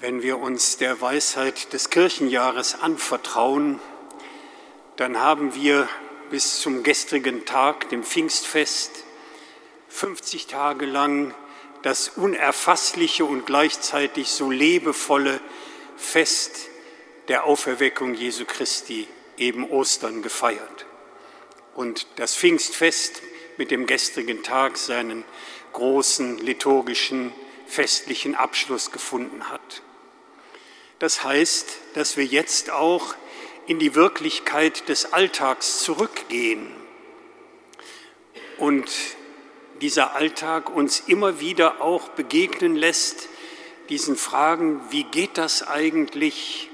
Wenn wir uns der Weisheit des Kirchenjahres anvertrauen, dann haben wir bis zum gestrigen Tag, dem Pfingstfest, 50 Tage lang das unerfassliche und gleichzeitig so lebevolle Fest der Auferweckung Jesu Christi, eben Ostern, gefeiert. Und das Pfingstfest mit dem gestrigen Tag seinen großen liturgischen festlichen Abschluss gefunden hat. Das heißt, dass wir jetzt auch in die Wirklichkeit des Alltags zurückgehen und dieser Alltag uns immer wieder auch begegnen lässt, diesen Fragen, wie geht das eigentlich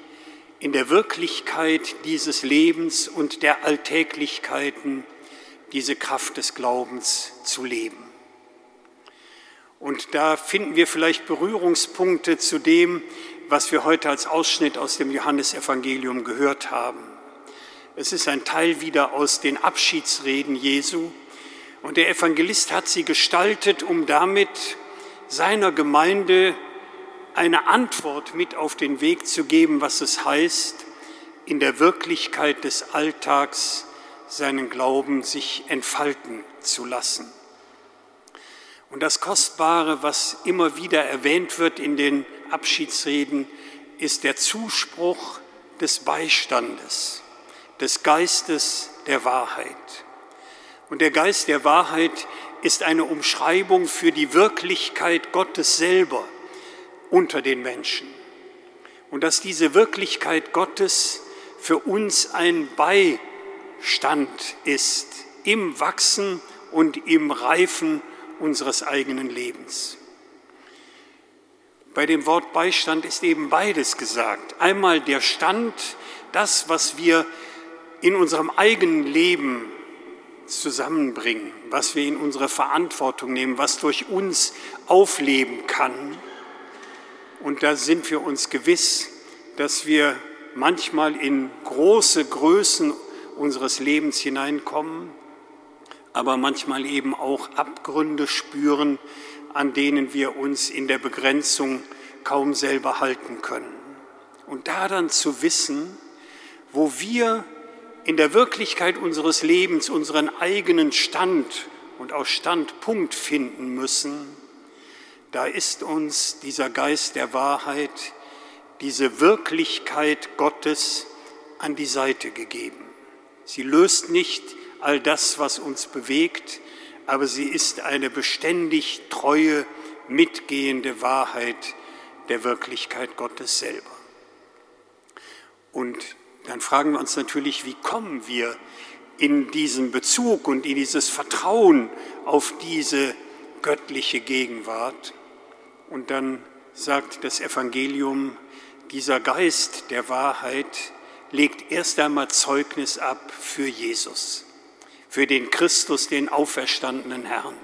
in der Wirklichkeit dieses Lebens und der Alltäglichkeiten, diese Kraft des Glaubens zu leben. Und da finden wir vielleicht Berührungspunkte zu dem, was wir heute als Ausschnitt aus dem Johannesevangelium gehört haben. Es ist ein Teil wieder aus den Abschiedsreden Jesu und der Evangelist hat sie gestaltet, um damit seiner Gemeinde eine Antwort mit auf den Weg zu geben, was es heißt, in der Wirklichkeit des Alltags seinen Glauben sich entfalten zu lassen. Und das Kostbare, was immer wieder erwähnt wird in den Abschiedsreden, ist der Zuspruch des Beistandes, des Geistes der Wahrheit. Und der Geist der Wahrheit ist eine Umschreibung für die Wirklichkeit Gottes selber unter den Menschen. Und dass diese Wirklichkeit Gottes für uns ein Beistand ist im Wachsen und im Reifen unseres eigenen Lebens. Bei dem Wort Beistand ist eben beides gesagt. Einmal der Stand, das, was wir in unserem eigenen Leben zusammenbringen, was wir in unsere Verantwortung nehmen, was durch uns aufleben kann. Und da sind wir uns gewiss, dass wir manchmal in große Größen unseres Lebens hineinkommen aber manchmal eben auch Abgründe spüren, an denen wir uns in der Begrenzung kaum selber halten können. Und da dann zu wissen, wo wir in der Wirklichkeit unseres Lebens unseren eigenen Stand und auch Standpunkt finden müssen, da ist uns dieser Geist der Wahrheit, diese Wirklichkeit Gottes an die Seite gegeben. Sie löst nicht all das, was uns bewegt, aber sie ist eine beständig treue, mitgehende Wahrheit der Wirklichkeit Gottes selber. Und dann fragen wir uns natürlich, wie kommen wir in diesen Bezug und in dieses Vertrauen auf diese göttliche Gegenwart? Und dann sagt das Evangelium, dieser Geist der Wahrheit legt erst einmal Zeugnis ab für Jesus für den Christus, den auferstandenen Herrn.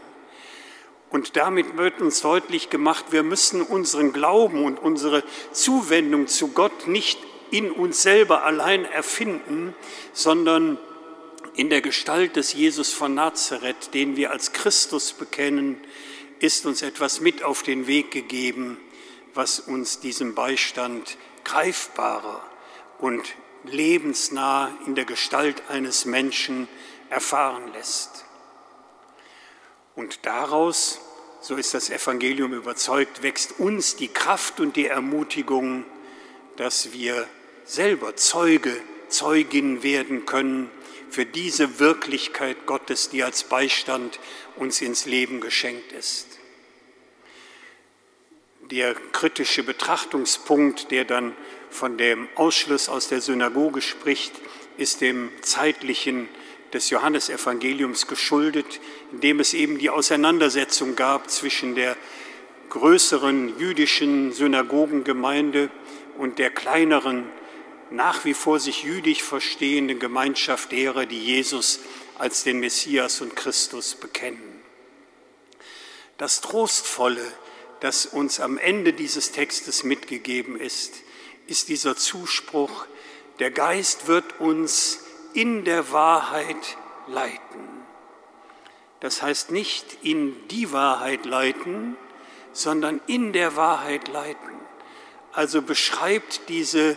Und damit wird uns deutlich gemacht, wir müssen unseren Glauben und unsere Zuwendung zu Gott nicht in uns selber allein erfinden, sondern in der Gestalt des Jesus von Nazareth, den wir als Christus bekennen, ist uns etwas mit auf den Weg gegeben, was uns diesem Beistand greifbarer und lebensnah in der Gestalt eines Menschen erfahren lässt. Und daraus, so ist das Evangelium überzeugt, wächst uns die Kraft und die Ermutigung, dass wir selber Zeuge, Zeugin werden können für diese Wirklichkeit Gottes, die als Beistand uns ins Leben geschenkt ist. Der kritische Betrachtungspunkt, der dann von dem Ausschluss aus der Synagoge spricht, ist dem zeitlichen des Johannesevangeliums geschuldet, indem es eben die Auseinandersetzung gab zwischen der größeren jüdischen Synagogengemeinde und der kleineren, nach wie vor sich jüdisch verstehenden Gemeinschaft derer, die Jesus als den Messias und Christus bekennen. Das Trostvolle, das uns am Ende dieses Textes mitgegeben ist, ist dieser Zuspruch, der Geist wird uns in der Wahrheit leiten. Das heißt nicht in die Wahrheit leiten, sondern in der Wahrheit leiten. also beschreibt diese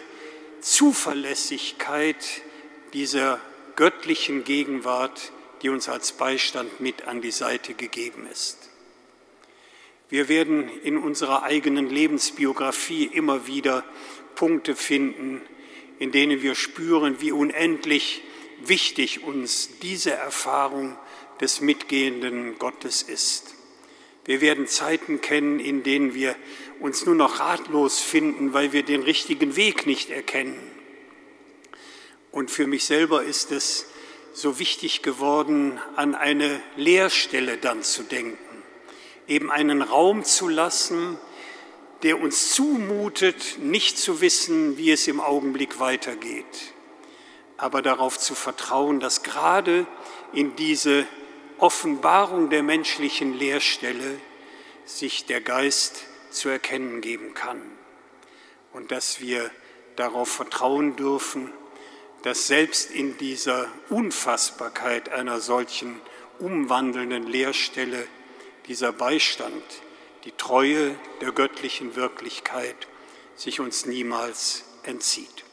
Zuverlässigkeit dieser göttlichen Gegenwart, die uns als Beistand mit an die Seite gegeben ist. Wir werden in unserer eigenen Lebensbiografie immer wieder Punkte finden, in denen wir spüren, wie unendlich wichtig uns diese Erfahrung des mitgehenden Gottes ist. Wir werden Zeiten kennen, in denen wir uns nur noch ratlos finden, weil wir den richtigen Weg nicht erkennen. Und für mich selber ist es so wichtig geworden, an eine Leerstelle dann zu denken, eben einen Raum zu lassen, der uns zumutet, nicht zu wissen, wie es im Augenblick weitergeht, aber darauf zu vertrauen, dass gerade in diese Offenbarung der menschlichen Leerstelle sich der Geist zu erkennen geben kann und dass wir darauf vertrauen dürfen, dass selbst in dieser Unfassbarkeit einer solchen umwandelnden Leerstelle dieser Beistand, die Treue der göttlichen Wirklichkeit sich uns niemals entzieht.